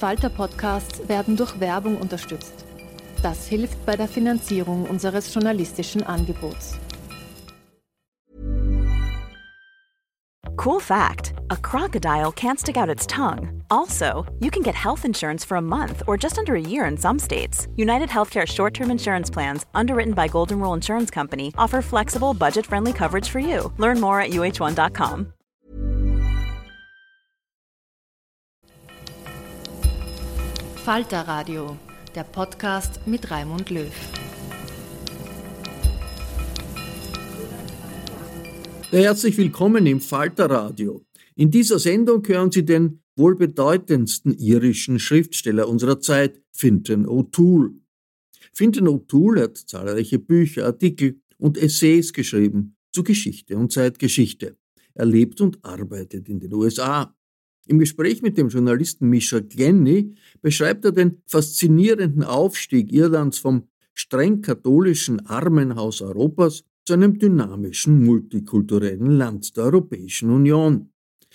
Falter-Podcasts werden durch Werbung unterstützt. Das hilft bei der Finanzierung unseres journalistischen Angebots. Cool fact a crocodile can't stick out its tongue. Also, you can get health insurance for a month or just under a year in some states. United Healthcare short term insurance plans, underwritten by Golden Rule Insurance Company, offer flexible, budget friendly coverage for you. Learn more at uh1.com. Falter Radio, der Podcast mit Raimund Löw. Herzlich willkommen im Falter Radio. In dieser Sendung hören Sie den wohl bedeutendsten irischen Schriftsteller unserer Zeit, Fintan O'Toole. Fintan O'Toole hat zahlreiche Bücher, Artikel und Essays geschrieben zu Geschichte und Zeitgeschichte. Er lebt und arbeitet in den USA. Im Gespräch mit dem Journalisten Misha Glenny beschreibt er den faszinierenden Aufstieg Irlands vom streng katholischen Armenhaus Europas zu einem dynamischen multikulturellen Land der Europäischen Union.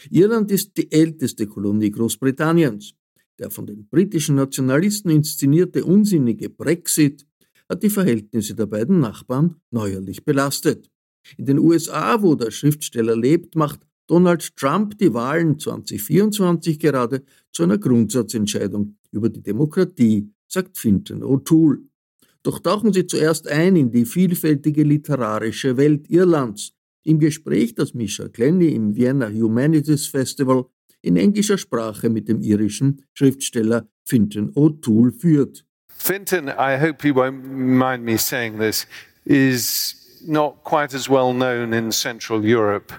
Irland ist die älteste Kolonie Großbritanniens. Der von den britischen Nationalisten inszenierte unsinnige Brexit hat die Verhältnisse der beiden Nachbarn neuerlich belastet. In den USA, wo der Schriftsteller lebt, macht Donald Trump die Wahlen 2024 gerade zu einer Grundsatzentscheidung über die Demokratie, sagt Fintan O'Toole. Doch tauchen Sie zuerst ein in die vielfältige literarische Welt Irlands. Im Gespräch, das Misha Glenny im Vienna Humanities Festival in englischer Sprache mit dem irischen Schriftsteller Fintan O'Toole führt. Fintan, I hope you won't mind me saying this, is not quite as well known in Central Europe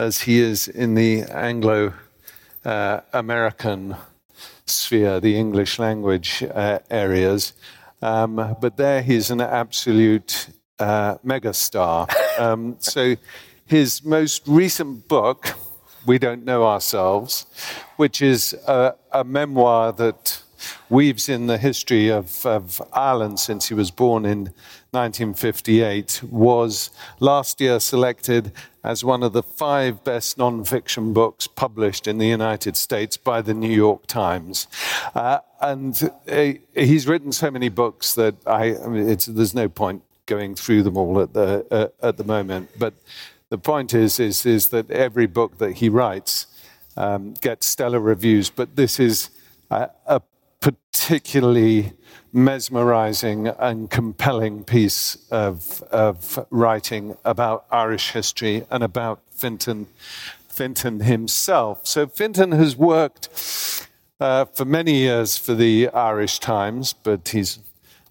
as he is in the Anglo uh, American sphere, the English language uh, areas. Um, but there he's an absolute uh, megastar. Um, so his most recent book, We Don't Know Ourselves, which is a, a memoir that weaves in the history of, of, Ireland since he was born in 1958, was last year selected as one of the five best nonfiction books published in the United States by the New York Times. Uh, and uh, he's written so many books that I, I mean, there's no point going through them all at the, uh, at the moment. But the point is, is, is that every book that he writes um, gets stellar reviews, but this is a, a particularly mesmerizing and compelling piece of, of writing about Irish history and about Fintan, Fintan himself. So Fintan has worked uh, for many years for the Irish Times, but he's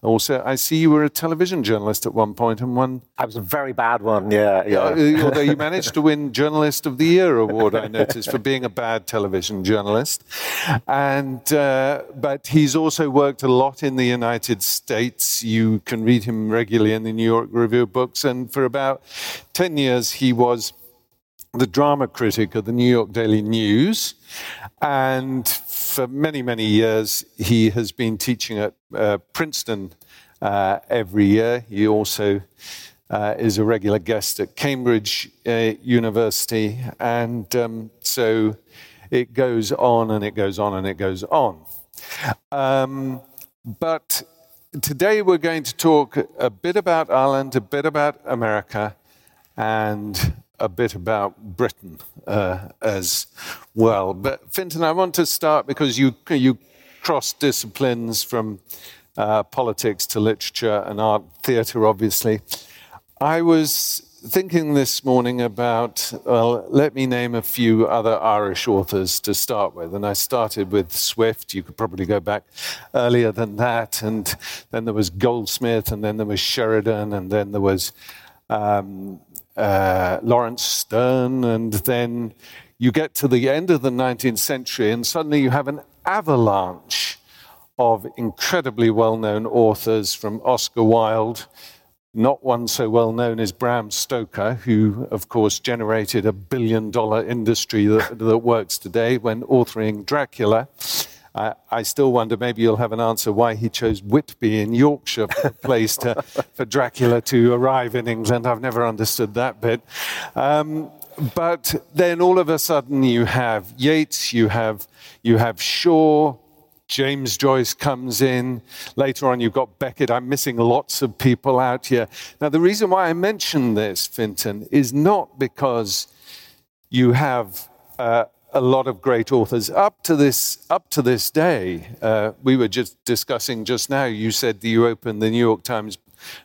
also, I see you were a television journalist at one point and one. I was a very bad one, yeah. yeah. Uh, although you managed to win Journalist of the Year award, I noticed, for being a bad television journalist. And, uh, but he's also worked a lot in the United States. You can read him regularly in the New York Review of Books. And for about 10 years, he was the drama critic of the New York Daily News. And for many, many years, he has been teaching at uh, Princeton uh, every year. He also uh, is a regular guest at Cambridge uh, University. And um, so it goes on and it goes on and it goes on. Um, but today we're going to talk a bit about Ireland, a bit about America, and a bit about Britain uh, as well. But Fintan, I want to start because you you cross disciplines from uh, politics to literature and art, theatre, obviously. I was thinking this morning about, well, let me name a few other Irish authors to start with. And I started with Swift. You could probably go back earlier than that. And then there was Goldsmith, and then there was Sheridan, and then there was um, uh, Laurence Sterne. And then you get to the end of the 19th century, and suddenly you have an avalanche of incredibly well known authors from Oscar Wilde not one so well known as Bram Stoker, who, of course, generated a billion dollar industry that, that works today when authoring Dracula. Uh, I still wonder, maybe you'll have an answer why he chose Whitby in Yorkshire for a place to, for Dracula to arrive in England. I've never understood that bit. Um, but then all of a sudden you have Yeats, you have, you have Shaw, James Joyce comes in. Later on, you've got Beckett. I'm missing lots of people out here. Now, the reason why I mention this, Fintan, is not because you have uh, a lot of great authors up to this up to this day. Uh, we were just discussing just now. You said you open the New York Times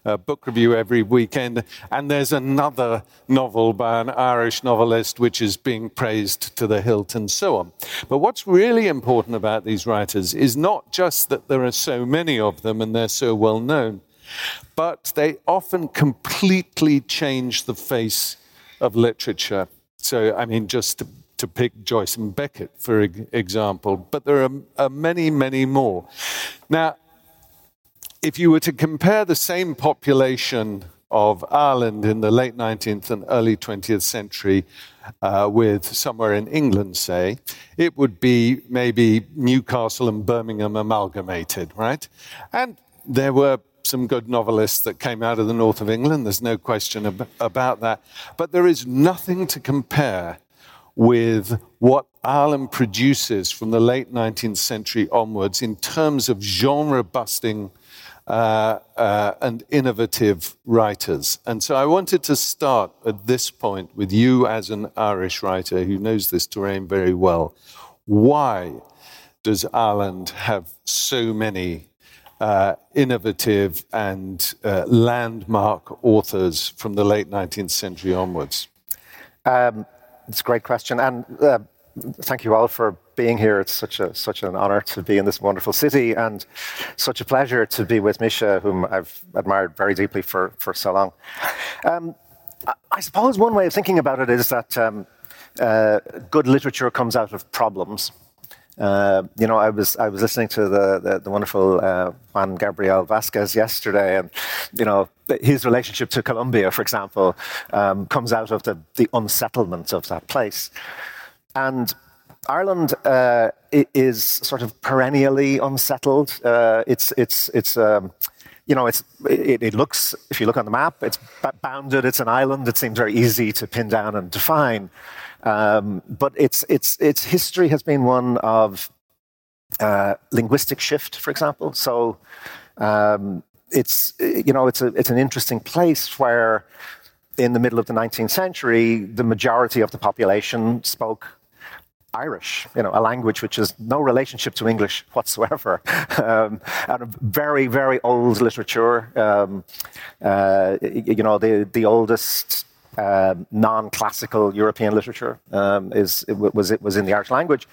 uh, book review every weekend. And there's another novel by an Irish novelist which is being praised to the hilt and so on. But what's really important about these writers is not just that there are so many of them and they're so well known, but they often completely change the face of literature. So, I mean, just to, pick Joyce and Beckett, for example, but there are, are many, many more. Now, if you were to compare the same population of Ireland in the late 19th and early 20th century uh, with somewhere in England, say, it would be maybe Newcastle and Birmingham amalgamated, right? And there were some good novelists that came out of the north of England, there's no question ab- about that. But there is nothing to compare with what Ireland produces from the late 19th century onwards in terms of genre busting uh, uh, and innovative writers. And so I wanted to start at this point with you as an Irish writer who knows this terrain very well. Why does Ireland have so many uh, innovative and uh, landmark authors from the late 19th century onwards? Um, it's a great question. And uh, thank you all for being here. It's such a such an honor to be in this wonderful city, and such a pleasure to be with Misha, whom I've admired very deeply for for so long. Um, I suppose one way of thinking about it is that um, uh, good literature comes out of problems. Uh, you know, I was I was listening to the the, the wonderful uh, Juan Gabriel Vasquez yesterday, and you know his relationship to Colombia, for example, um, comes out of the the unsettlement of that place. And Ireland uh, is sort of perennially unsettled. Uh, it's it's it's. Um, you know, it's, it, it, looks, if you look on the map, it's bounded, it's an island, it seems very easy to pin down and define. Um, but its, its, its history has been one of uh, linguistic shift, for example. So um, it's, you know, it's, a, it's an interesting place where in the middle of the 19th century, the majority of the population spoke Irish, you know, a language which has no relationship to English whatsoever, um, and a very, very old literature. Um, uh, you know, the the oldest uh, non-classical European literature um, is it was it was in the Irish language,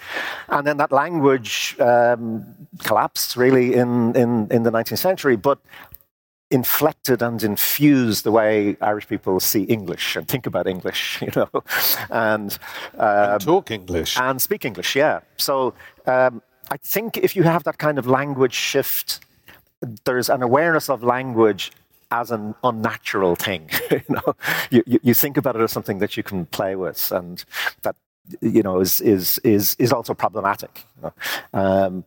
and then that language um, collapsed really in, in in the 19th century. But inflected and infused the way Irish people see English and think about English, you know, and, um, and talk English and speak English. Yeah. So um, I think if you have that kind of language shift, there's an awareness of language as an unnatural thing. you know, you, you, think about it as something that you can play with, and that you know is is is is also problematic. You know? um,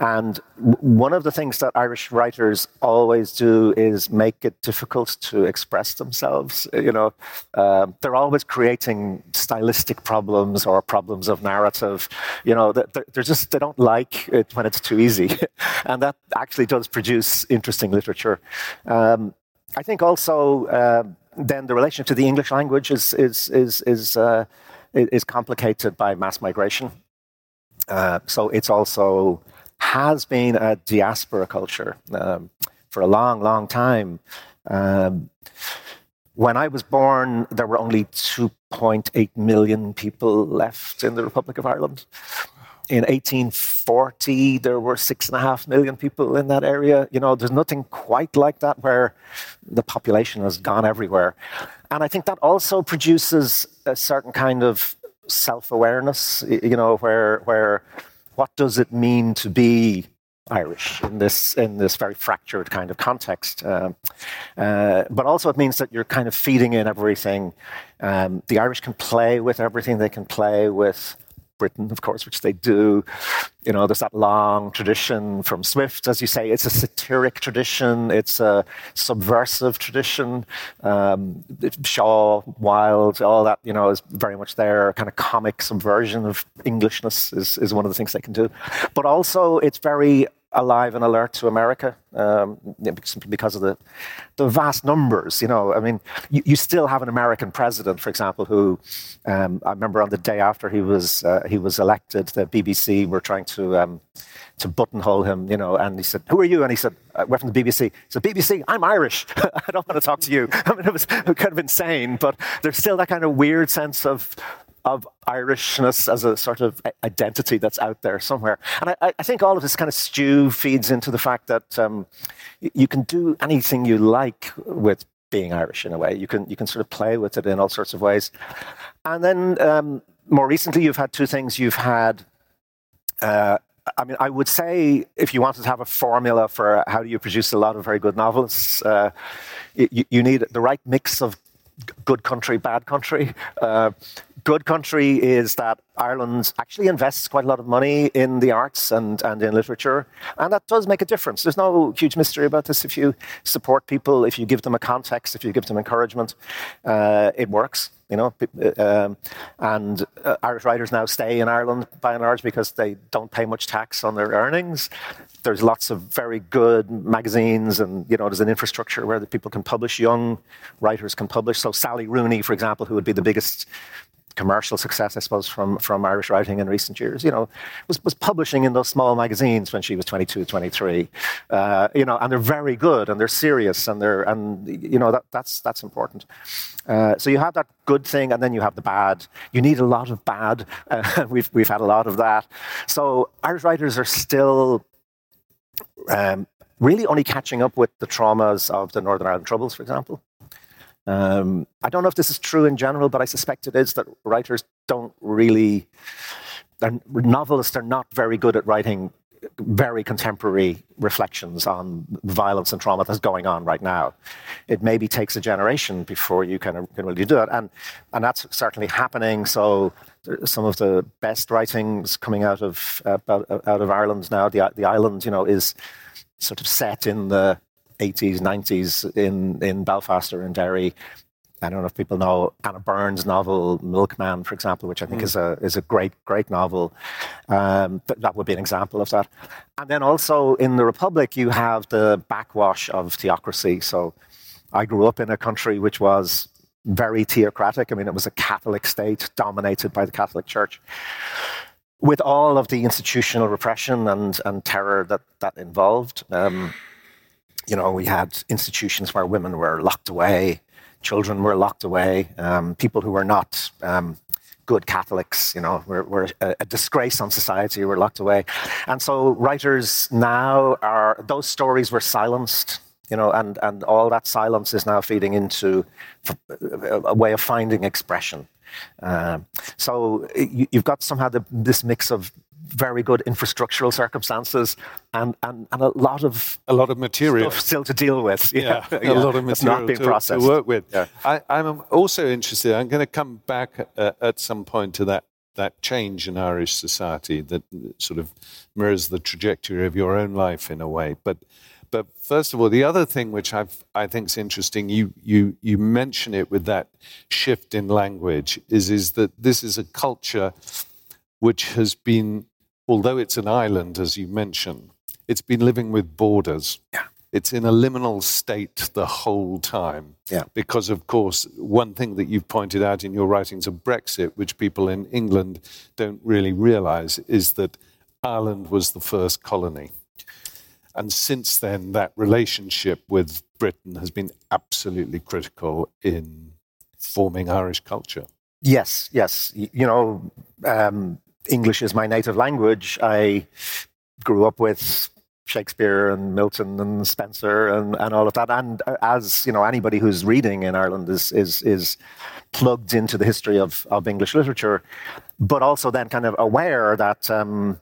and one of the things that Irish writers always do is make it difficult to express themselves. You know, uh, they're always creating stylistic problems or problems of narrative. You know, they're, they're just they don't like it when it's too easy, and that actually does produce interesting literature. Um, I think also. Uh, then the relation to the English language is is is is uh, is complicated by mass migration. Uh, so it's also has been a diaspora culture um, for a long, long time. Um, when I was born, there were only 2.8 million people left in the Republic of Ireland. In 1840, there were six and a half million people in that area. You know, there's nothing quite like that where the population has gone everywhere. And I think that also produces a certain kind of self awareness, you know, where, where what does it mean to be Irish in this in this very fractured kind of context. Uh, uh, but also, it means that you're kind of feeding in everything. Um, the Irish can play with everything. They can play with Britain, of course, which they do. You know, there's that long tradition from Swift, as you say. It's a satiric tradition. It's a subversive tradition. Um, Shaw, Wilde, all that, you know, is very much there. Kind of comic subversion of Englishness is, is one of the things they can do. But also, it's very alive and alert to America um, simply because of the, the vast numbers. You know, I mean, you, you still have an American president, for example, who um, I remember on the day after he was uh, he was elected, the BBC were trying to um, to buttonhole him, you know, and he said, "Who are you?" And he said, uh, "We're from the BBC." He said, "BBC, I'm Irish. I don't want to talk to you." I mean, it was kind of insane, but there's still that kind of weird sense of of Irishness as a sort of identity that's out there somewhere. And I, I think all of this kind of stew feeds into the fact that um, you can do anything you like with being Irish in a way. You can you can sort of play with it in all sorts of ways. And then um, more recently, you've had two things. You've had uh, I mean, I would say if you wanted to have a formula for how do you produce a lot of very good novelists, uh, you, you, need the right mix of good country, bad country. Uh, good country is that Ireland actually invests quite a lot of money in the arts and, and in literature, and that does make a difference. There's no huge mystery about this. If you support people, if you give them a context, if you give them encouragement, uh, it works. You know, uh, um, and uh, Irish writers now stay in Ireland by and large because they don't pay much tax on their earnings. There's lots of very good magazines, and you know, there's an infrastructure where the people can publish. Young writers can publish. So Sally Rooney, for example, who would be the biggest commercial success, I suppose, from, from Irish writing in recent years, you know, was, was publishing in those small magazines when she was 22, 23. Uh, you know, and they're very good and they're serious and they're, and, you know, that, that's, that's important. Uh, so you have that good thing and then you have the bad. You need a lot of bad. Uh, we've, we've had a lot of that. So Irish writers are still um, really only catching up with the traumas of the Northern Ireland Troubles, for example. Um, I don't know if this is true in general, but I suspect it is that writers don't really, novelists are not very good at writing very contemporary reflections on violence and trauma that's going on right now. It maybe takes a generation before you can, can really do that, and and that's certainly happening. So some of the best writings coming out of uh, out of Ireland now, the the island, you know, is sort of set in the 80s, 90s in, in Belfast or in Derry. I don't know if people know Anna Burns' novel Milkman, for example, which I think mm. is a is a great great novel. Um, that would be an example of that. And then also in the Republic, you have the backwash of theocracy. So I grew up in a country which was very theocratic. I mean, it was a Catholic state dominated by the Catholic Church. With all of the institutional repression and, and terror that that involved, um, you know, we had institutions where women were locked away, children were locked away, um, people who were not um, good Catholics, you know, were, were a, a, disgrace on society, were locked away. And so writers now are, those stories were silenced, you know, and, and all that silence is now feeding into a way of finding expression. Um, so you, have got somehow the, this mix of very good infrastructural circumstances and, and, and a lot of a lot of material still to deal with. Yeah, yeah. a lot of material to, to work with. Yeah. I, am also interested. I'm going to come back uh, at some point to that that change in Irish society that sort of mirrors the trajectory of your own life in a way. But but first of all, the other thing which I've, I think is interesting, you, you, you mention it with that shift in language, is, is that this is a culture which has been although it's an island, as you mentioned, it's been living with borders. Yeah. it's in a liminal state the whole time. Yeah. Because, of course, one thing that you've pointed out in your writings of Brexit, which people in England don't really realize, is that Ireland was the first colony. And since then, that relationship with Britain has been absolutely critical in forming Irish culture. Yes, yes. You know, um, English is my native language. I grew up with Shakespeare and Milton and Spenser and, and all of that. And as you know, anybody who's reading in Ireland is is is plugged into the history of, of English literature, but also then kind of aware that um,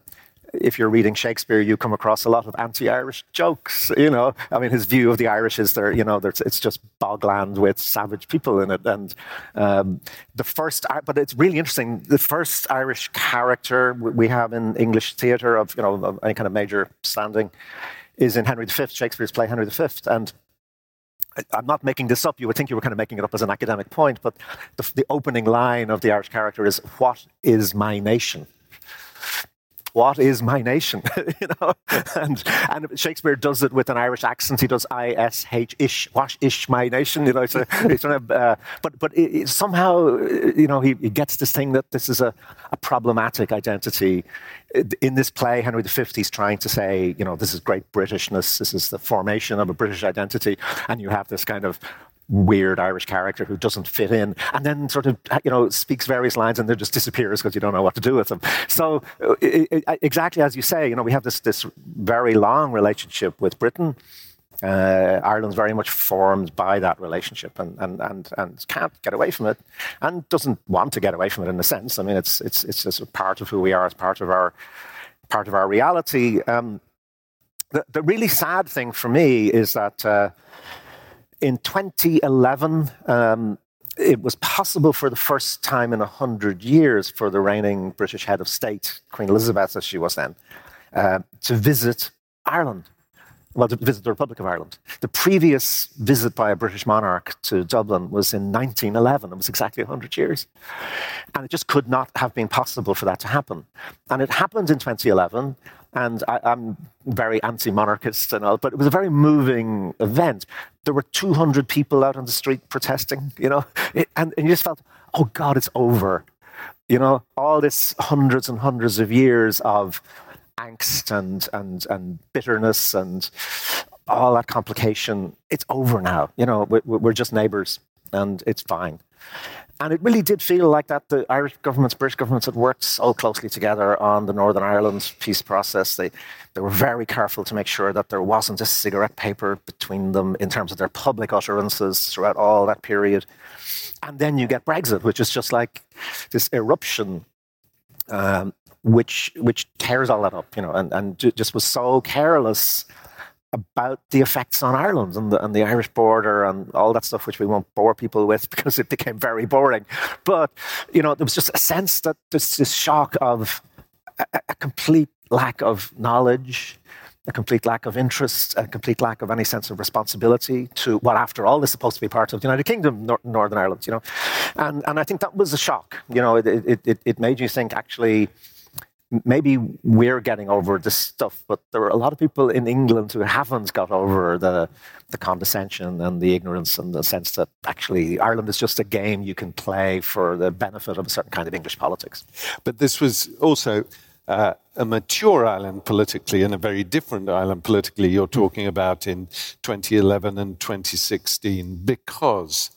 if you're reading Shakespeare, you come across a lot of anti-Irish jokes. You know, I mean, his view of the Irish is there. You know, it's just bogland with savage people in it. And um, the first, but it's really interesting. The first Irish character we have in English theatre of you know of any kind of major standing is in Henry V, Shakespeare's play Henry V, and. I'm not making this up. You would think you were kind of making it up as an academic point, but the, the opening line of the Irish character is, What is my nation? What is my nation? you know, and and Shakespeare does it with an Irish accent. He does I S H ish, what ish my nation. You know, it's, a, it's uh, but but it, it somehow you know he, he, gets this thing that this is a, a problematic identity. In this play, Henry V, he's trying to say, you know, this is great Britishness. This is the formation of a British identity, and you have this kind of weird Irish character who doesn't fit in, and then sort of you know speaks various lines and then just disappears because you don't know what to do with them. So it, it, exactly as you say, you know, we have this this very long relationship with Britain. Uh, Ireland's very much formed by that relationship and, and, and, and can't get away from it and doesn't want to get away from it in a sense. I mean, it's, it's, it's just a part of who we are, it's part of our, part of our reality. Um, the, the really sad thing for me is that uh, in 2011, um, it was possible for the first time in 100 years for the reigning British head of state, Queen Elizabeth, as she was then, uh, to visit Ireland. Well, to visit the Republic of Ireland. The previous visit by a British monarch to Dublin was in 1911. It was exactly 100 years. And it just could not have been possible for that to happen. And it happened in 2011 and I, am very anti-monarchist and all, but it was a very moving event. There were 200 people out on the street protesting, you know, it, and, and you just felt, oh God, it's over. You know, all this hundreds and hundreds of years of angst and and and bitterness and all that complication, it's over now. You know, we're just neighbors, and it's fine. And it really did feel like that the Irish governments, British governments had worked so closely together on the Northern Ireland peace process. They, they were very careful to make sure that there wasn't a cigarette paper between them in terms of their public utterances throughout all that period. And then you get Brexit, which is just like this eruption um, which which tears all that up, you know, and, and just was so careless about the effects on Ireland and the, and the Irish border and all that stuff, which we won't bore people with because it became very boring. But, you know, there was just a sense that this, this shock of a, a complete lack of knowledge, a complete lack of interest, a complete lack of any sense of responsibility to what, after all, is supposed to be part of the United Kingdom, Nor- Northern Ireland, you know. And, and I think that was a shock. You know, it, it, it, it made you think, actually, maybe we're getting over this stuff, but there are a lot of people in England who haven't got over the, the condescension and the ignorance and the sense that actually Ireland is just a game you can play for the benefit of a certain kind of English politics. But this was also uh, a mature island politically and a very different island politically you're talking about in 2011 and 2016 because,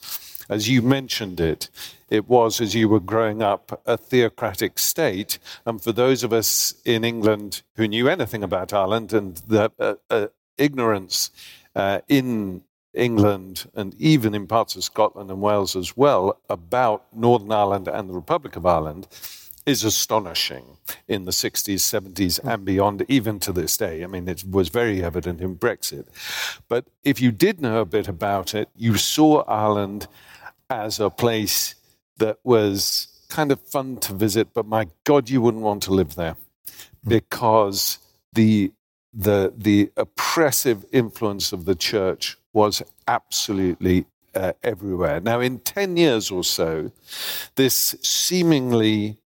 as you mentioned it, it was, as you were growing up, a theocratic state. And for those of us in England who knew anything about Ireland and the uh, uh, ignorance uh, in England and even in parts of Scotland and Wales as well about Northern Ireland and the Republic of Ireland is astonishing in the 60s, 70s, and beyond, even to this day. I mean, it was very evident in Brexit. But if you did know a bit about it, you saw Ireland as a place that was kind of fun to visit, but my God, you wouldn't want to live there because the the the oppressive influence of the church was absolutely uh, everywhere. Now, in ten years or so, this seemingly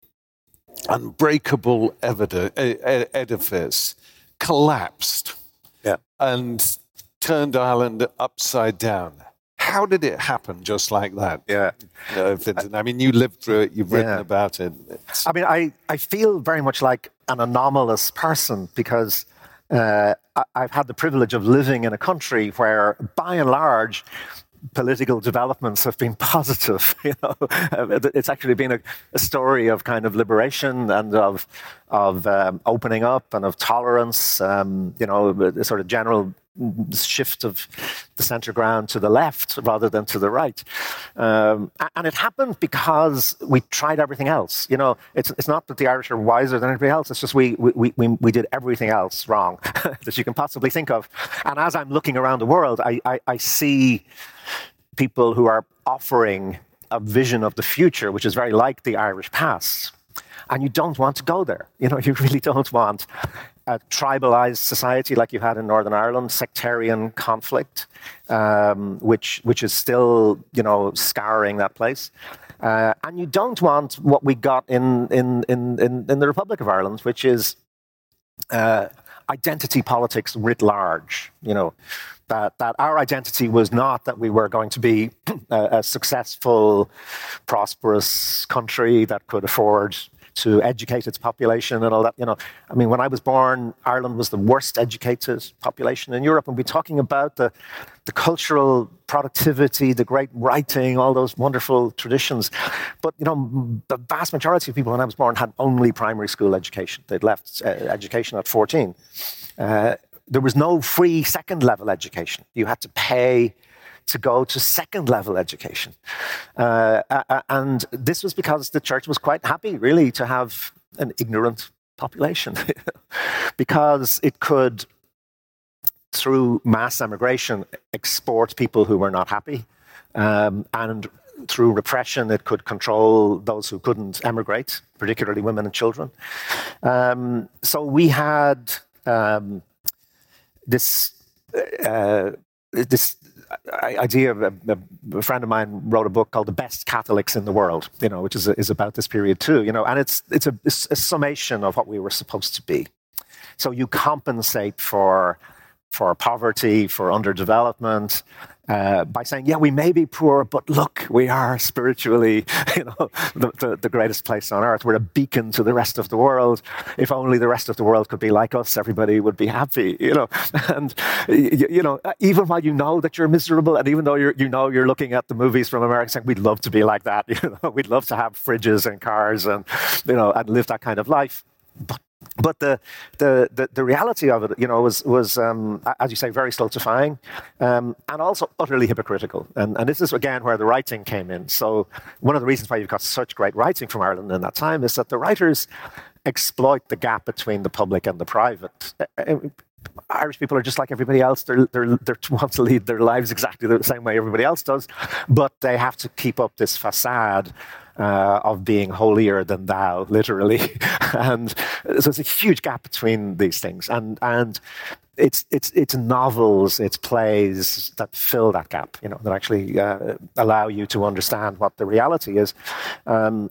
unbreakable edifice collapsed, yeah. and turned Ireland upside down. How did it happen just like that? Yeah. Uh, I mean, you lived through it, you've written yeah. about it. It's... I mean, I, I feel very much like an anomalous person because uh, I've had the privilege of living in a country where, by and large, political developments have been positive. You know, it's actually been a, a story of kind of liberation and of of um, opening up and of tolerance. Um, you know, a sort of general shift of the center ground to the left rather than to the right. Um, and it happened because we tried everything else. You know, it's, it's not that the Irish are wiser than anybody else, it's just we, we, we, we did everything else wrong that you can possibly think of. And as I'm looking around the world, I, I, I see people who are offering a vision of the future, which is very like the Irish past and you don't want to go there. You know, you really don't want a tribalized society like you had in Northern Ireland, sectarian conflict, um, which which is still you know scouring that place. Uh, and you don't want what we got in in in in, in the Republic of Ireland, which is uh, identity politics writ large. You know. That, that our identity was not that we were going to be a, a successful, prosperous country that could afford to educate its population and all that. You know, I mean, when I was born, Ireland was the worst educated population in Europe, and we're talking about the, the cultural productivity, the great writing, all those wonderful traditions. But you know, the vast majority of people when I was born had only primary school education. They'd left uh, education at 14. Uh, there was no free second level education. You had to pay to go to second level education. Uh, and this was because the church was quite happy, really, to have an ignorant population because it could, through mass emigration, export people who were not happy. Um, and through repression, it could control those who couldn't emigrate, particularly women and children. Um, so we had um, this uh, this idea. A, a, friend of mine wrote a book called "The Best Catholics in the World," you know, which is is about this period too. You know, and it's it's a, it's a summation of what we were supposed to be. So you compensate for for poverty, for underdevelopment, uh, by saying, yeah, we may be poor, but look, we are spiritually, you know, the, the, the, greatest place on earth. We're a beacon to the rest of the world. If only the rest of the world could be like us, everybody would be happy, you know. And, you, you know, even while you know that you're miserable, and even though you're, you know you're looking at the movies from America saying, we'd love to be like that, you know, we'd love to have fridges and cars and, you know, and live that kind of life. But but the, the, the, the, reality of it, you know, was, was um, as you say, very stultifying um, and also utterly hypocritical. And, and this is, again, where the writing came in. So one of the reasons why you've got such great writing from Ireland in that time is that the writers exploit the gap between the public and the private. Irish people are just like everybody else. They're, they're, they want to lead their lives exactly the same way everybody else does, but they have to keep up this facade uh, of being holier than thou, literally. and so there's a huge gap between these things. And, and it's, it's, it's novels, it's plays that fill that gap, you know, that actually uh, allow you to understand what the reality is. Um,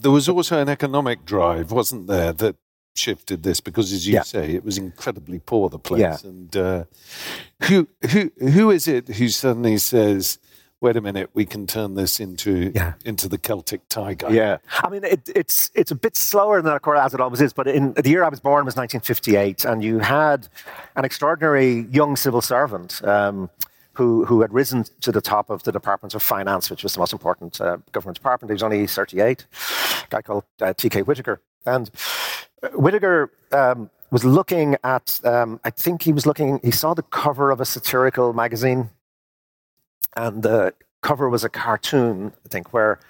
There was also an economic drive, wasn't there, that shifted this because, as you yeah. say, it was incredibly poor the place. Yeah. And uh, who who who is it who suddenly says? Wait a minute, we can turn this into yeah. into the Celtic tiger. Yeah, I mean it, it's it's a bit slower than that, of course, as it always is. But in the year I was born was 1958, and you had an extraordinary young civil servant. Um, who, who had risen to the top of the Department of Finance, which was the most important uh, government department. He was only 38, a guy called uh, T.K. Whitaker. And Whitaker um, was looking at, um, I think he was looking, he saw the cover of a satirical magazine, and the cover was a cartoon, I think, where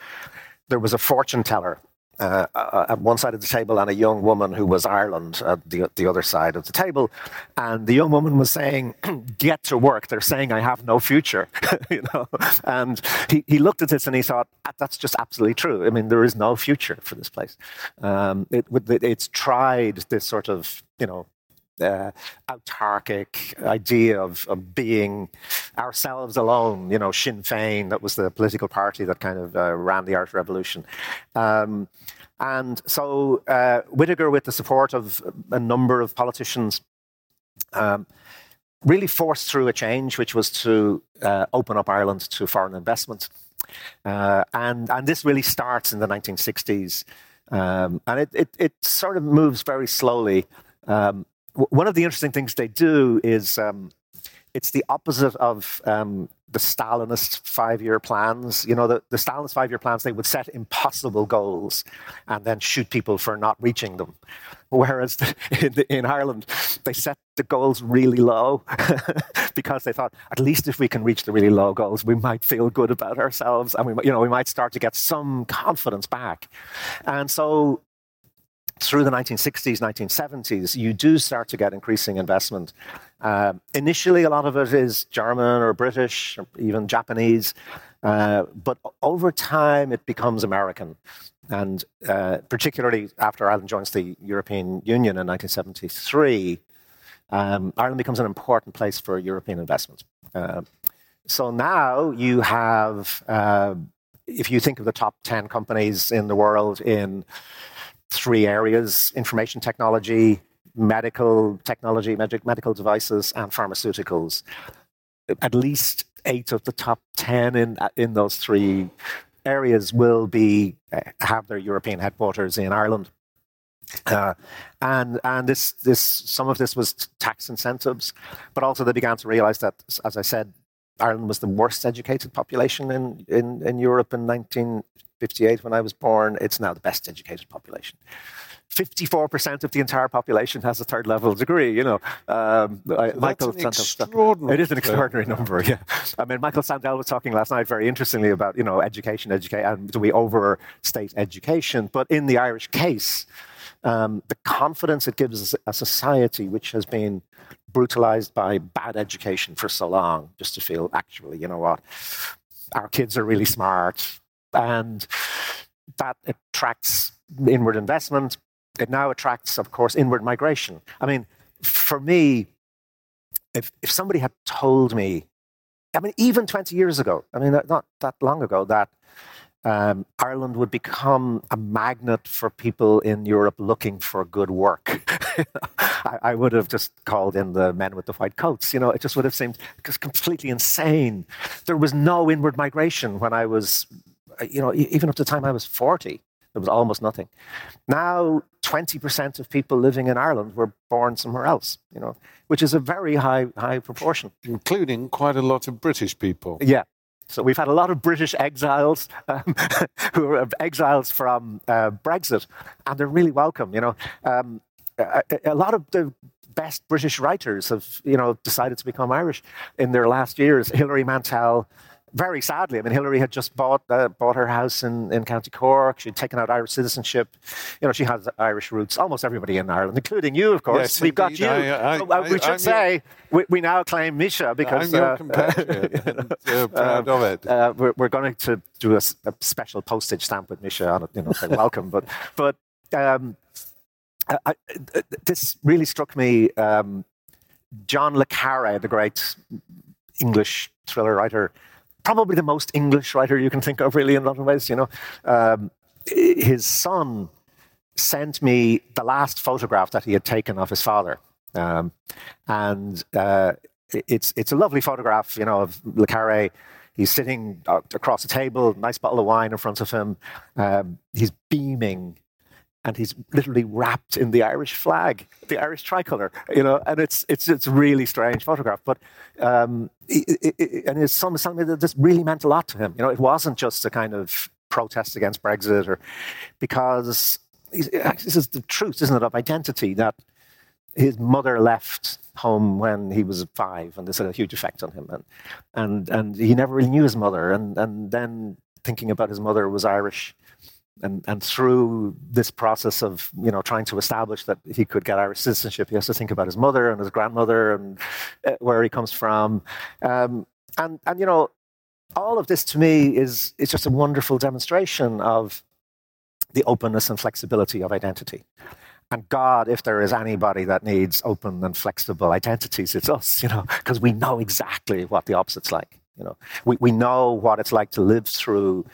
there was a fortune teller uh, uh, at one side of the table and a young woman who was Ireland at the, the other side of the table. And the young woman was saying, Get to work. They're saying I have no future. you know? And he, he looked at this and he thought, That's just absolutely true. I mean, there is no future for this place. Um, it, it's tried this sort of, you know, uh, autarkic idea of, of being ourselves alone. You know, Sinn Féin, that was the political party that kind of uh, ran the Irish Revolution. Um, and so uh, with the support of a number of politicians, um, really forced through a change, which was to uh, open up Ireland to foreign investment. Uh, and, and this really starts in the 1960s. Um, and it, it, it, sort of moves very slowly. Um, one of the interesting things they do is um, it's the opposite of um, the Stalinist five year plans. You know, the, the Stalinist five year plans, they would set impossible goals and then shoot people for not reaching them. Whereas the, in, the, in, Ireland, they set the goals really low because they thought, at least if we can reach the really low goals, we might feel good about ourselves and we, you know, we might start to get some confidence back. And so through the 1960s, 1970s, you do start to get increasing investment. Uh, initially, a lot of it is German or British, or even Japanese, uh, but over time it becomes American. And uh, particularly after Ireland joins the European Union in 1973, um, Ireland becomes an important place for European investment. Uh, so now you have, uh, if you think of the top 10 companies in the world in three areas information technology, medical technology, medic, medical devices, and pharmaceuticals. At least eight of the top 10 in, in those three areas will be uh, have their European headquarters in Ireland. Uh, and and this this some of this was tax incentives, but also they began to realize that, as I said, Ireland was the worst educated population in, in, in Europe in 19, 58 when I was born. It's now the best educated population. 54% of the entire population has a third level degree. You know, um, I, Michael Sandel, It is an extraordinary number. Yeah, I mean, Michael Sandel was talking last night very interestingly about you know education, educate, and do we overstate education? But in the Irish case, um, the confidence it gives a society which has been brutalized by bad education for so long, just to feel actually, you know what, our kids are really smart, and that attracts inward investment. It now attracts, of course, inward migration. I mean, for me, if, if somebody had told me, I mean, even 20 years ago, I mean, not that long ago, that um, Ireland would become a magnet for people in Europe looking for good work. I, I, would have just called in the men with the white coats. You know, it just would have seemed just completely insane. There was no inward migration when I was you know, even up to the time I was 40, there was almost nothing. Now, 20% of people living in Ireland were born somewhere else, you know, which is a very high, high proportion. Including quite a lot of British people. Yeah. So we've had a lot of British exiles um, who are exiles from uh, Brexit, and they're really welcome. You know, um, a, a, lot of the best British writers have, you know, decided to become Irish in their last years. Hilary Mantel, very sadly, I mean, Hilary had just bought uh, bought her house in, in County Cork. She'd taken out Irish citizenship. You know, she has Irish roots. Almost everybody in Ireland, including you, of course. Yes, We've got you. I, I, uh, we should I'm say your, we, we, now claim Misha because I'm your uh, compatriot. and, uh, proud of it. Uh, we're, we're, going to do a, a, special postage stamp with Misha on it. You know, say welcome. But but um, I, this really struck me. Um, John le Carre, the great English thriller writer probably the most English writer you can think of, really, in a lot of ways. You know, um, his son sent me the last photograph that he had taken of his father, um, and uh, it's it's a lovely photograph, you know, of Le Carre. He's sitting across the table, nice bottle of wine in front of him. Um, he's beaming and he's literally wrapped in the Irish flag, the Irish tricolour, you know, and it's it's it's really strange photograph. But um, it, it, and his son was telling me that this really meant a lot to him. You know, it wasn't just a kind of protest against Brexit, or because this is the truth, isn't it, of identity that his mother left home when he was five, and this had a huge effect on him, and and and he never really knew his mother, and and then thinking about his mother was Irish and, and through this process of you know trying to establish that he could get Irish citizenship, he has to think about his mother and his grandmother and uh, where he comes from, um, and and you know all of this to me is is just a wonderful demonstration of the openness and flexibility of identity. And God, if there is anybody that needs open and flexible identities, it's us, you know, because we know exactly what the opposite's like. You know, we, we know what it's like to live through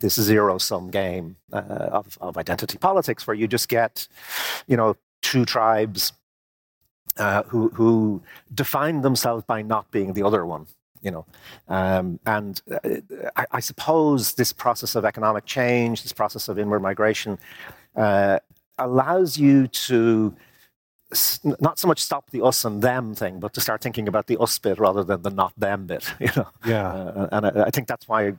this zero sum game uh, of, of identity politics, where you just get, you know, two tribes uh, who who define themselves by not being the other one. You know, um, and uh, I, I, suppose this process of economic change, this process of inward migration, uh, allows you to not so much stop the us and them thing, but to start thinking about the us bit rather than the not them bit. You know. Yeah. Uh, and I, I, think that's why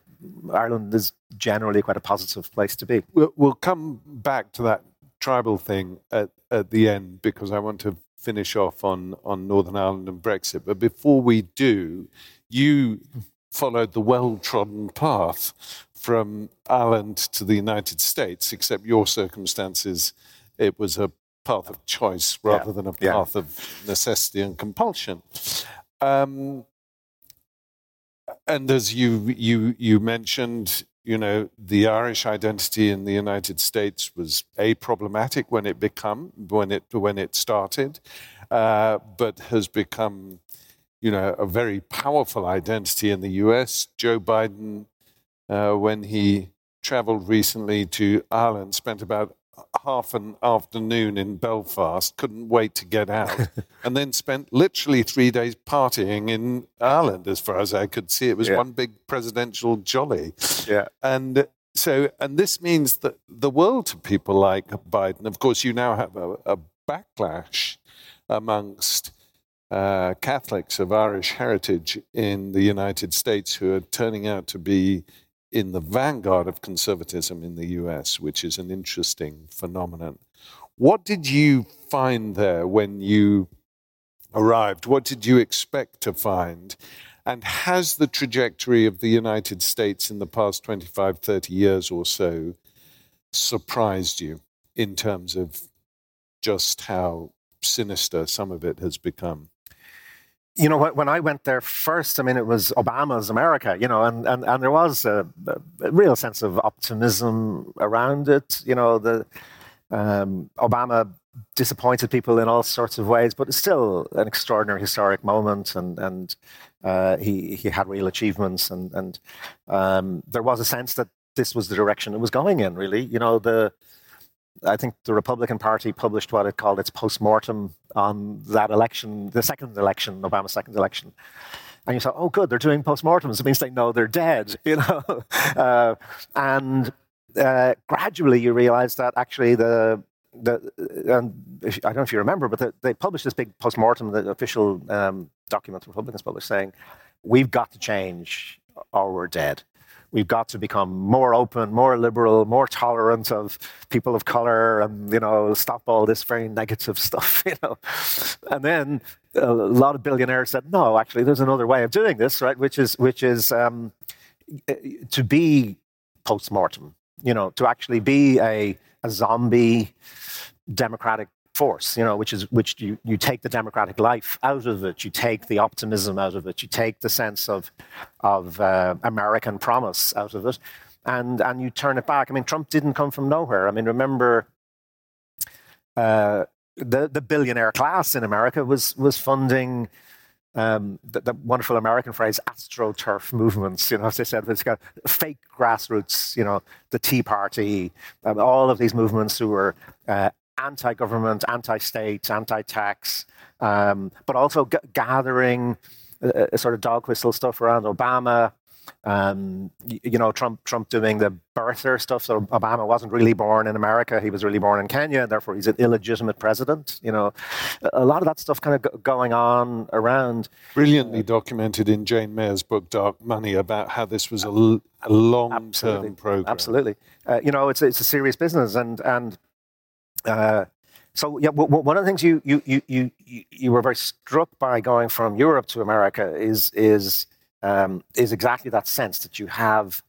Ireland is generally quite a positive place to be. We'll, we'll come back to that tribal thing at, at the end because I want to finish off on on Northern Ireland and Brexit. But before we do, you followed the well-trodden path from Ireland to the United States, except your circumstances, it was a path of choice rather yeah. than a path yeah. of necessity and compulsion. Um, and as you you you mentioned, you know, the Irish identity in the United States was a problematic when it become when it when it started, uh, but has become, you know, a very powerful identity in the U.S. Joe Biden, uh, when he traveled recently to Ireland, spent about half an afternoon in Belfast, couldn't wait to get out, and then spent literally three days partying in Ireland, as far as I could see. It was yeah. one big presidential jolly. Yeah. And so, and this means that the world to people like Biden, of course, you now have a, a backlash amongst uh, Catholics of Irish heritage in the United States who are turning out to be in the vanguard of conservatism in the US, which is an interesting phenomenon. What did you find there when you arrived? What did you expect to find? And has the trajectory of the United States in the past 25, 30 years or so surprised you in terms of just how sinister some of it has become? You know, when I went there first, I mean, it was Obama's America, you know, and, and, and there was a, a real sense of optimism around it. You know, the um, Obama disappointed people in all sorts of ways, but it's still an extraordinary historic moment, and and uh, he he had real achievements, and and um, there was a sense that this was the direction it was going in. Really, you know, the I think the Republican Party published what it called its post-mortem on that election, the second election, Obama's second election. And you thought, oh, good, they're doing post-mortems. It means they know they're dead, you know. uh, and uh, gradually you realize that actually the the, and if, I don't know if you remember, but the, they published this big post-mortem, the official um, document the Republicans published, saying, we've got to change or we're dead. We've got to become more open, more liberal, more tolerant of people of color, and you know, stop all this very negative stuff. You know, and then a lot of billionaires said, "No, actually, there's another way of doing this, right? Which is which is um, to be post-mortem. You know, to actually be a, a zombie democratic force, you know, which is which you, you take the democratic life out of it, you take the optimism out of it, you take the sense of of uh, American promise out of it, and and you turn it back. I mean, Trump didn't come from nowhere. I mean, remember. Uh, the the billionaire class in America was was funding um, the, the, wonderful American phrase astroturf movements. You know, as they said, it's got fake grassroots. You know, the Tea Party, um, all of these movements who were uh, anti government, anti state, anti tax, um, but also g- gathering a, a, sort of dog whistle stuff around Obama. Um, you, you, know, Trump Trump doing the birther stuff. So Obama wasn't really born in America; he was really born in Kenya, and therefore he's an illegitimate president. You know, a lot of that stuff kind of g- going on around. Brilliantly documented in Jane Mayer's book Dark Money about how this was a, l- a long-term program. Absolutely, uh, you know, it's it's a serious business, and and uh, so yeah, w- w- one of the things you, you you you you were very struck by going from Europe to America is is um, is exactly that sense that you have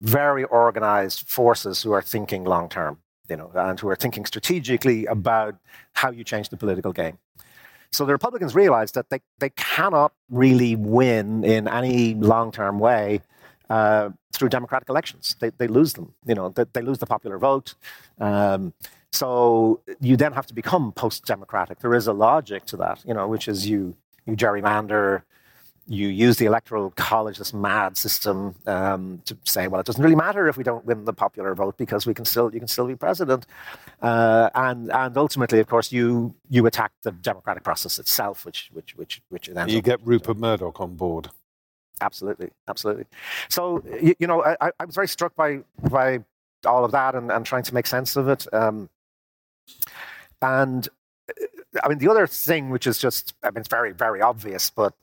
very organized forces who are thinking long term, you know, and who are thinking strategically about how you change the political game. So the Republicans realized that they, they cannot really win in any long term way uh, through democratic elections. They, they lose them, you know, they, they lose the popular vote. Um, so you then have to become post democratic. There is a logic to that, you know, which is you, you gerrymander, you use the electoral college, this mad system, um, to say, well, it doesn't really matter if we don't win the popular vote because we can still, you can still be president. Uh, and, and ultimately, of course, you, you attack the democratic process itself, which, which, which, which then you get Rupert Murdoch on board. Absolutely, absolutely. So, you, you know, I, I, was very struck by, by all of that and, and trying to make sense of it. Um, and I mean, the other thing, which is just, I mean, it's very, very obvious, but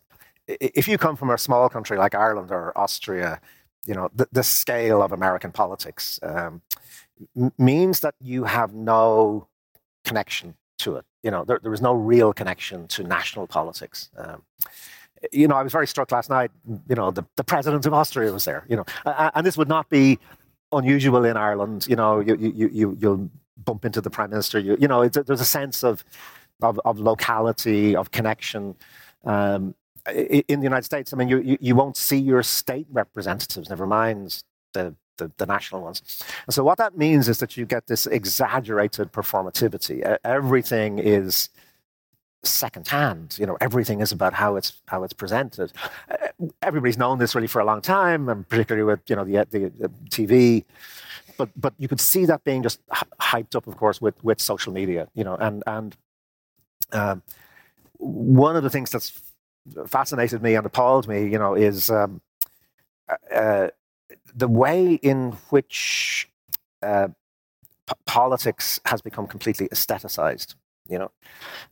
if you come from a small country like Ireland or Austria, you know, the, the scale of American politics um, means that you have no connection to it. You know, there, there is no real connection to national politics. Um, you know, I was very struck last night. You know, the, the president of Austria was there. You know, and this would not be unusual in Ireland. You know, you you you you'll bump into the prime minister. You you know, there's a sense of of, of locality, of connection. Um, in the United States, I mean, you, you, won't see your state representatives, never mind the, the, the, national ones. And so what that means is that you get this exaggerated performativity. Everything is secondhand. You know, everything is about how it's how it's presented. Everybody's known this really for a long time, and particularly with you know the, the, the TV. But but you could see that being just hyped up, of course, with with social media. You know, and and um, one of the things that's fascinated me and appalled me, you know, is um, uh, uh, the way in which uh, p- politics has become completely aestheticized. You know,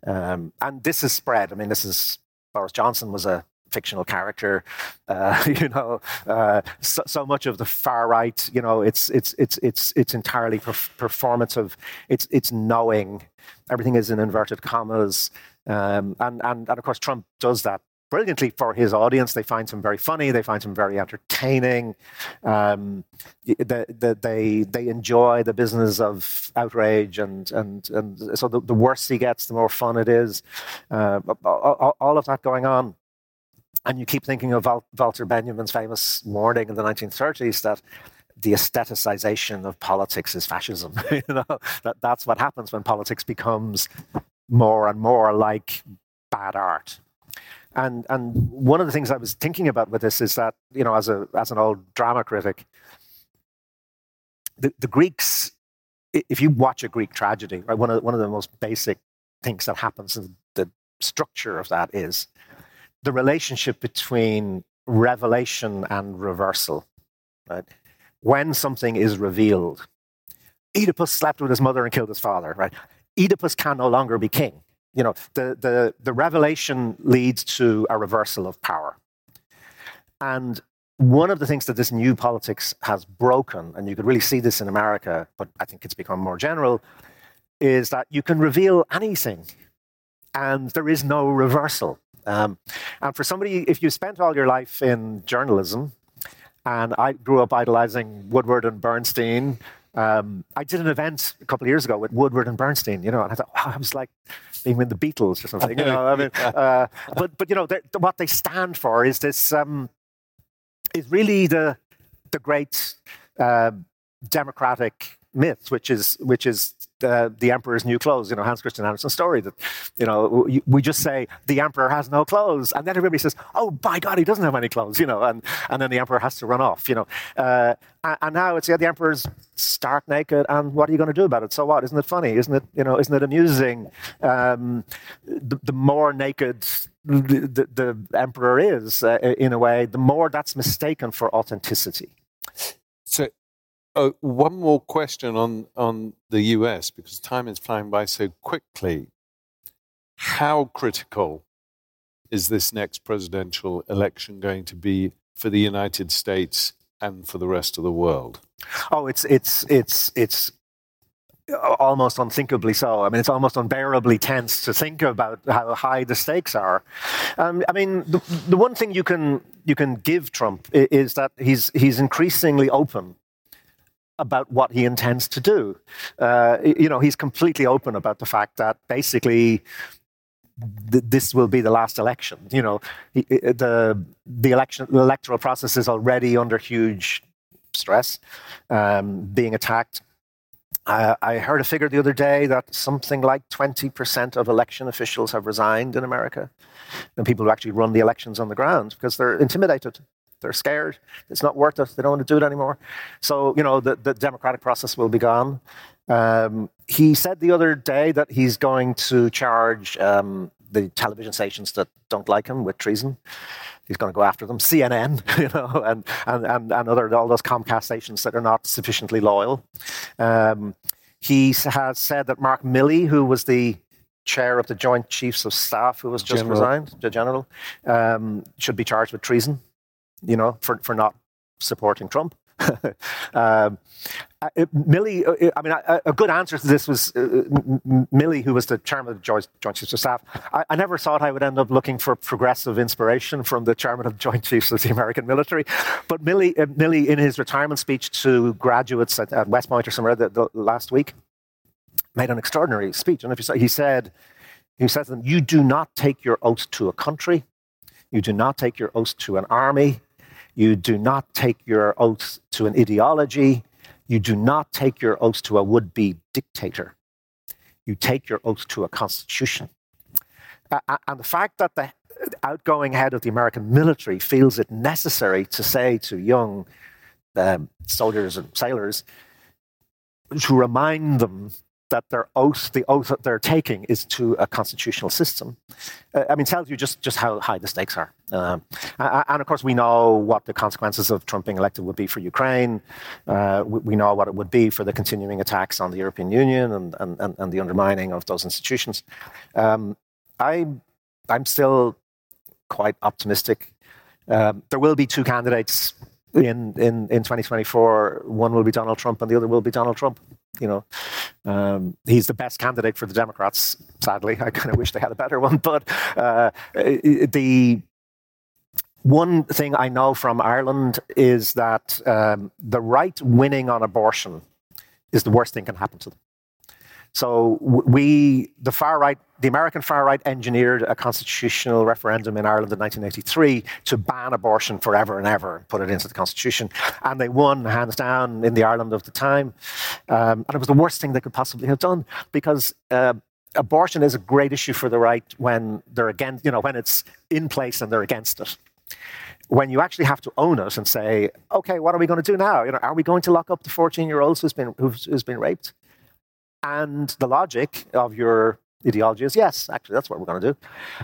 um, and this is spread. I mean, this is Boris Johnson was a fictional character. Uh, you know, uh, so, so, much of the far right, you know, it's it's it's it's it's entirely performative. It's it's knowing. Everything is in inverted commas. Um, and, and, and of course, Trump does that brilliantly for his audience. They find him very funny. They find him very entertaining. Um, the, the, they they enjoy the business of outrage, and and and so the, the worse he gets, the more fun it is. Uh, all, all, of that going on, and you keep thinking of Val, Walter Benjamin's famous warning in the 1930s that the aestheticization of politics is fascism. you know that that's what happens when politics becomes more and more like bad art. And and one of the things I was thinking about with this is that you know as a as an old drama critic, the, the Greeks, if you watch a Greek tragedy, right, one of one of the most basic things that happens in the structure of that is the relationship between revelation and reversal. Right? When something is revealed, Oedipus slept with his mother and killed his father. Right? Oedipus can no longer be king. You know, the, the, the revelation leads to a reversal of power. And one of the things that this new politics has broken, and you could really see this in America, but I think it's become more general, is that you can reveal anything and there is no reversal. Um, and for somebody, if you spent all your life in journalism, and I grew up idolizing Woodward and Bernstein, um, I did an event a couple of years ago with Woodward and Bernstein, you know, and I thought, wow, I was like with the Beatles or something, you know. I mean, uh, but but you know, what they stand for is this um, is really the the great uh, democratic myth, which is which is the, the emperor's new clothes. You know, Hans Christian Andersen's story that you know we just say the emperor has no clothes, and then everybody says, "Oh, by God, he doesn't have any clothes." You know, and and then the emperor has to run off. You know, uh, and, and, now it's yeah, the emperor's stark naked, and what are you going to do about it? So what? Isn't it funny? Isn't it you know? Isn't it amusing? Um, the, the more naked the, the, the emperor is, uh, in a way, the more that's mistaken for authenticity. So Oh, one more question on, on the US because time is flying by so quickly. How critical is this next presidential election going to be for the United States and for the rest of the world? Oh, it's it's it's it's almost unthinkably so. I mean, it's almost unbearably tense to think about how high the stakes are. Um, I mean, the, the one thing you can you can give Trump is that he's he's increasingly open about what he intends to do. Uh, you know, he's completely open about the fact that basically th- this will be the last election. You know, he, the the election the electoral process is already under huge stress, um, being attacked. I heard a figure the other day that something like 20% of election officials have resigned in America, and people who actually run the elections on the ground because they're intimidated they're scared. It's not worth it. They don't want to do it anymore. So, you know, the, the democratic process will be gone. Um, he said the other day that he's going to charge um, the television stations that don't like him with treason. He's going to go after them, CNN, you know, and, and, and, and other, all those Comcast stations that are not sufficiently loyal. Um, he has said that Mark Milley, who was the chair of the Joint Chiefs of Staff, who was just general. resigned, the general, um, should be charged with treason you know, for, for not supporting Trump. um, uh, Milley, uh, I mean, a, good answer to this was uh, Milley, who was the chairman of the Joint, Chiefs of Staff. I, never thought I would end up looking for progressive inspiration from the chairman of the Joint Chiefs of the American military. But Milley, uh, Milley in his retirement speech to graduates at, at West Point or somewhere the, the, last week, made an extraordinary speech. And if you saw, he said, he says to them, "You do not take your oath to a country, you do not take your oath to an army." You do not take your oath to an ideology. You do not take your oath to a would be dictator. You take your oath to a constitution. Uh, and the fact that the outgoing head of the American military feels it necessary to say to young um, soldiers and sailors to remind them that their oath, the oath that they're taking, is to a constitutional system. Uh, I mean, tells you just, just how high the stakes are. Um, and of course, we know what the consequences of Trump being elected would be for Ukraine. Uh, we, know what it would be for the continuing attacks on the European Union and, and, and, and the undermining of those institutions. Um, I, I'm still quite optimistic. Um, there will be two candidates in, in, in 2024. One will be Donald Trump, and the other will be Donald Trump you know, um, he's the best candidate for the Democrats. Sadly, I kind of wish they had a better one. But uh, the one thing I know from Ireland is that um, the right winning on abortion is the worst thing can happen to them. So we, the far right, the American far right engineered a constitutional referendum in Ireland in 1983 to ban abortion forever and ever and put it into the constitution. And they won hands down in the Ireland of the time. Um, and it was the worst thing they could possibly have done because uh, abortion is a great issue for the right when they're against, you know, when it's in place and they're against it when you actually have to own it and say, okay, what are we going to do now? You know, are we going to lock up the 14 year old who's been, who's, who's been raped? And the logic of your ideology is yes, actually, that's what we're going to do.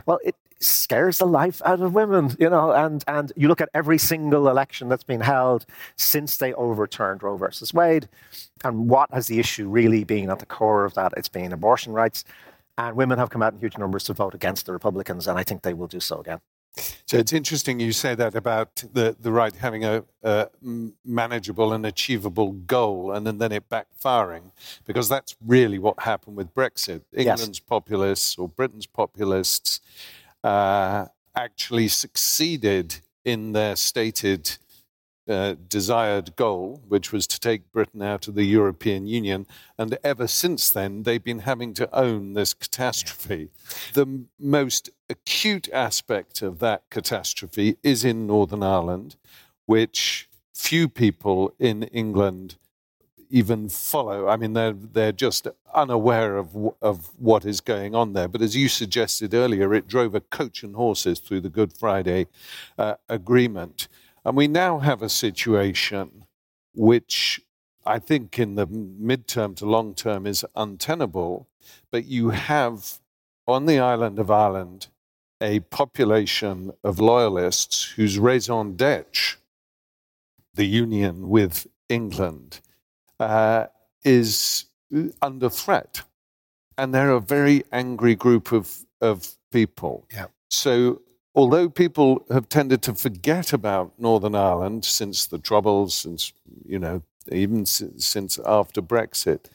Well, it scares the life out of women, you know. And, and you look at every single election that's been held since they overturned Roe versus Wade, and what has the issue really been at the core of that? It's been abortion rights. And women have come out in huge numbers to vote against the Republicans, and I think they will do so again. So it's interesting you say that about the, the right having a, a manageable and achievable goal and then, then it backfiring, because that's really what happened with Brexit. England's yes. populists or Britain's populists uh, actually succeeded in their stated uh, desired goal, which was to take Britain out of the European Union. And ever since then, they've been having to own this catastrophe. The most acute aspect of that catastrophe is in Northern Ireland, which few people in England even follow. I mean, they're they're just unaware of of what is going on there. But as you suggested earlier, it drove a coach and horses through the Good Friday uh, Agreement. And we now have a situation which I think in the midterm to long term is untenable, but you have on the island of Ireland a population of loyalists whose raison d'etre, the union with England, uh, is under threat. And they're a very angry group of, of people. Yeah. So although people have tended to forget about Northern Ireland since the Troubles, since, you know, even since after Brexit,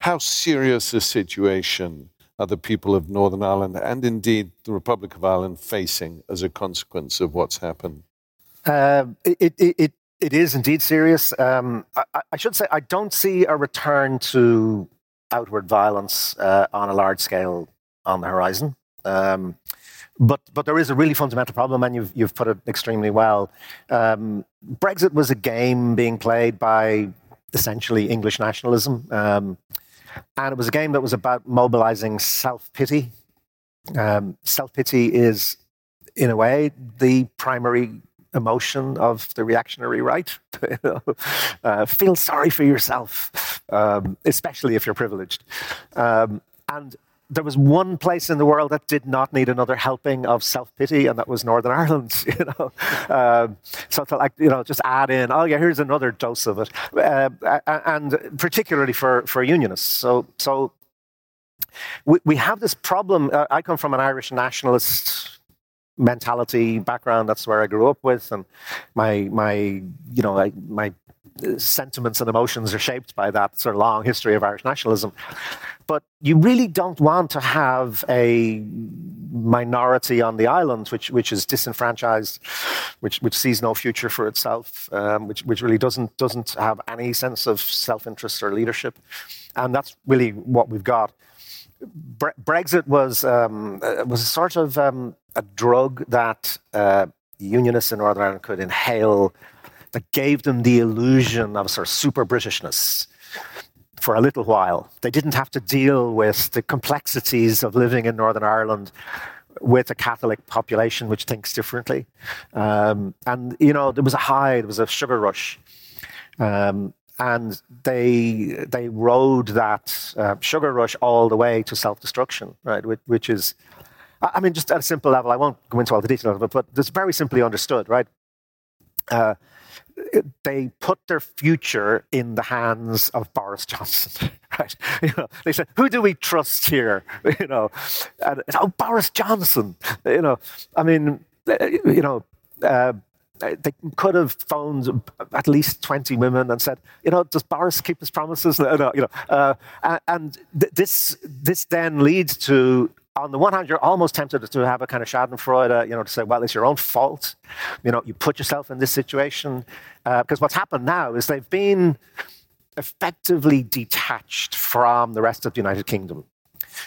how serious a situation are the people of Northern Ireland and indeed the Republic of Ireland facing as a consequence of what's happened? Uh, it, it, it, it is indeed serious. Um, I, I, should say I don't see a return to outward violence uh, on a large scale on the horizon. Um, but but there is a really fundamental problem, and you've you've put it extremely well. Um, Brexit was a game being played by essentially English nationalism, um, and it was a game that was about mobilizing self pity. Um, self pity is, in a way, the primary emotion of the reactionary right. uh, feel sorry for yourself, um, especially if you're privileged. Um, and there was one place in the world that did not need another helping of self pity, and that was Northern Ireland. You know, um, so to like you know just add in, oh yeah, here's another dose of it, uh, and particularly for for unionists. So so we, we have this problem. Uh, I come from an Irish nationalist mentality background. That's where I grew up with, and my my you know my sentiments and emotions are shaped by that sort of long history of Irish nationalism. But you really don't want to have a minority on the island which which is disenfranchised, which which sees no future for itself, um, which which really doesn't doesn't have any sense of self interest or leadership, and that's really what we've got. Bre- Brexit was um, uh, was a sort of um, a drug that uh, unionists in Northern Ireland could inhale that gave them the illusion of sort of super Britishness for a little while. They didn't have to deal with the complexities of living in Northern Ireland with a Catholic population which thinks differently. Um, and, you know, there was a high, there was a sugar rush. Um, and they they rode that uh, sugar rush all the way to self destruction, right? Which, which, is, I mean, just at a simple level. I won't go into all the details of it, but it's very simply understood, right? Uh, they put their future in the hands of Boris Johnson. Right? You know, they said, "Who do we trust here?" You know, and oh, Boris Johnson. You know, I mean, you know. Uh, they could have phoned at least 20 women and said, you know, does Boris keep his promises? No, you know, uh, and th- this, this then leads to on the one hand, you're almost tempted to have a kind of Schadenfreude, you know, to say, well, it's your own fault. You know, you put yourself in this situation. Uh, because what's happened now is they've been effectively detached from the rest of the United Kingdom.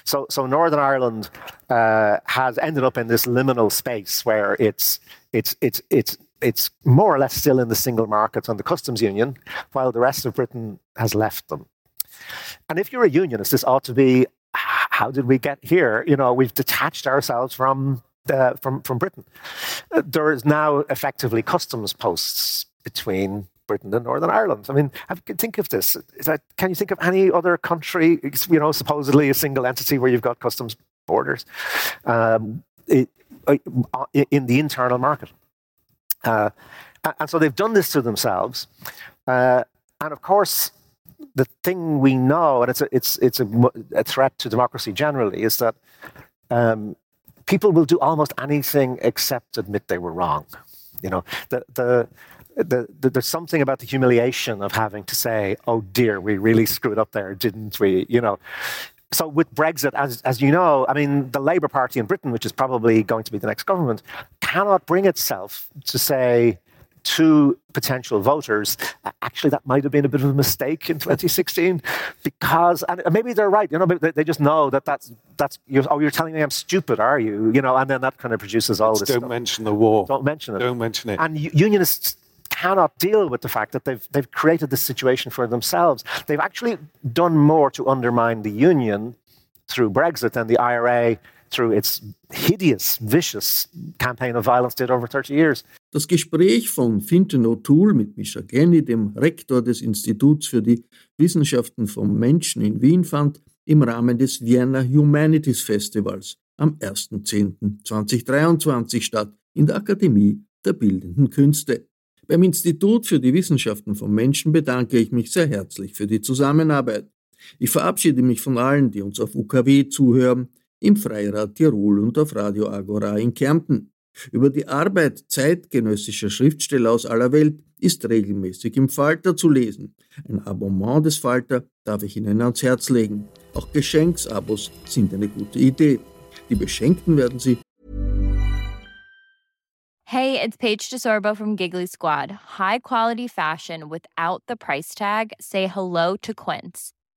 So, so Northern Ireland uh, has ended up in this liminal space where it's, it's, it's, it's, it's more or less still in the single market and the customs union, while the rest of Britain has left them. And if you're a unionist, this ought to be how did we get here? You know, we've detached ourselves from uh, from from Britain. Uh, there is now effectively customs posts between Britain and Northern Ireland. I mean, think of this. That, can you think of any other country, you know, supposedly a single entity where you've got customs borders um, it, in the internal market? Uh, and so they've done this to themselves. Uh, and of course, the thing we know, and it's a, it's, it's a, a threat to democracy generally, is that um, people will do almost anything except admit they were wrong. You know, the, the, the, the, there's something about the humiliation of having to say, "Oh dear, we really screwed up there, didn't we?" You know. So with Brexit, as as you know, I mean, the Labour Party in Britain, which is probably going to be the next government, cannot bring itself to say, to potential voters, actually, that might have been a bit of a mistake in 2016 because, and maybe they're right, you know, they just know that that's, that's you're, oh, you're telling me I'm stupid, are you? You know, and then that kind of produces all this Don't stuff. mention the war. Don't mention it. Don't mention it. And unionists cannot deal with the fact that they've, they've created this situation for themselves. They've actually done more to undermine the union through Brexit than the IRA through its hideous, vicious campaign of violence did over 30 years. Das Gespräch von Fintan O'Toole mit Misha Kenny, dem Rektor des Instituts für die Wissenschaften vom Menschen in Wien, fand im Rahmen des Vienna Humanities Festivals am 1.10.2023 statt in der Akademie der Bildenden Künste. Beim Institut für die Wissenschaften vom Menschen bedanke ich mich sehr herzlich für die Zusammenarbeit. Ich verabschiede mich von allen, die uns auf UKW zuhören, im Freirad Tirol und auf Radio Agora in Kärnten. Über die Arbeit zeitgenössischer Schriftsteller aus aller Welt ist regelmäßig im Falter zu lesen. Ein Abonnement des Falter darf ich Ihnen ans Herz legen. Auch Geschenksabos sind eine gute Idee. Die Beschenkten werden Sie Hey, it's Paige DeSorbo from Giggly Squad. High quality fashion without the price tag? Say hello to Quince.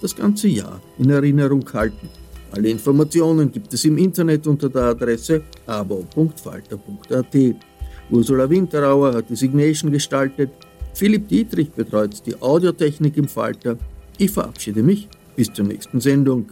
Das ganze Jahr in Erinnerung halten. Alle Informationen gibt es im Internet unter der Adresse abo.falter.at. Ursula Winterauer hat die Signation gestaltet. Philipp Dietrich betreut die Audiotechnik im Falter. Ich verabschiede mich. Bis zur nächsten Sendung.